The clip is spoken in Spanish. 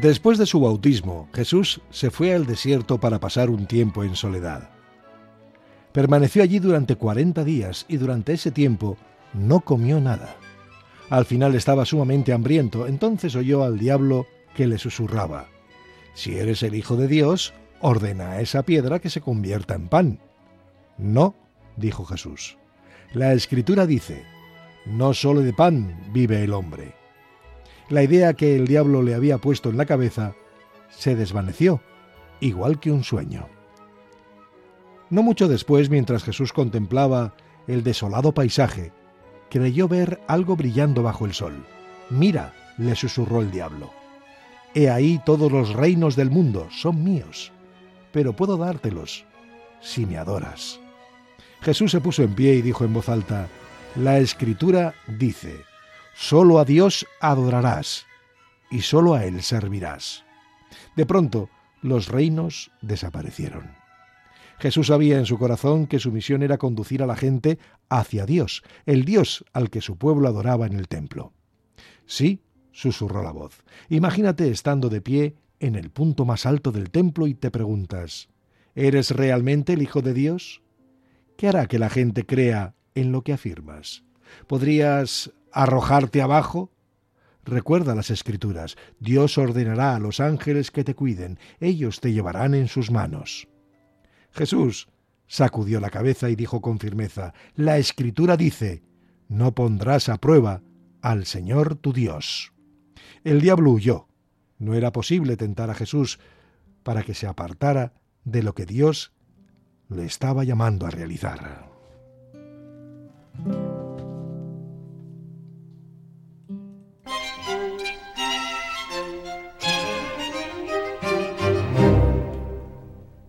Después de su bautismo, Jesús se fue al desierto para pasar un tiempo en soledad. Permaneció allí durante cuarenta días y durante ese tiempo no comió nada. Al final estaba sumamente hambriento, entonces oyó al diablo que le susurraba, Si eres el Hijo de Dios, ordena a esa piedra que se convierta en pan. No, dijo Jesús. La escritura dice, No solo de pan vive el hombre la idea que el diablo le había puesto en la cabeza se desvaneció, igual que un sueño. No mucho después, mientras Jesús contemplaba el desolado paisaje, creyó ver algo brillando bajo el sol. Mira, le susurró el diablo. He ahí todos los reinos del mundo son míos, pero puedo dártelos si me adoras. Jesús se puso en pie y dijo en voz alta, La escritura dice, Solo a Dios adorarás y solo a Él servirás. De pronto, los reinos desaparecieron. Jesús sabía en su corazón que su misión era conducir a la gente hacia Dios, el Dios al que su pueblo adoraba en el templo. Sí, susurró la voz. Imagínate estando de pie en el punto más alto del templo y te preguntas, ¿eres realmente el Hijo de Dios? ¿Qué hará que la gente crea en lo que afirmas? ¿Podrías arrojarte abajo? Recuerda las escrituras, Dios ordenará a los ángeles que te cuiden, ellos te llevarán en sus manos. Jesús sacudió la cabeza y dijo con firmeza, La escritura dice, no pondrás a prueba al Señor tu Dios. El diablo huyó. No era posible tentar a Jesús para que se apartara de lo que Dios le estaba llamando a realizar.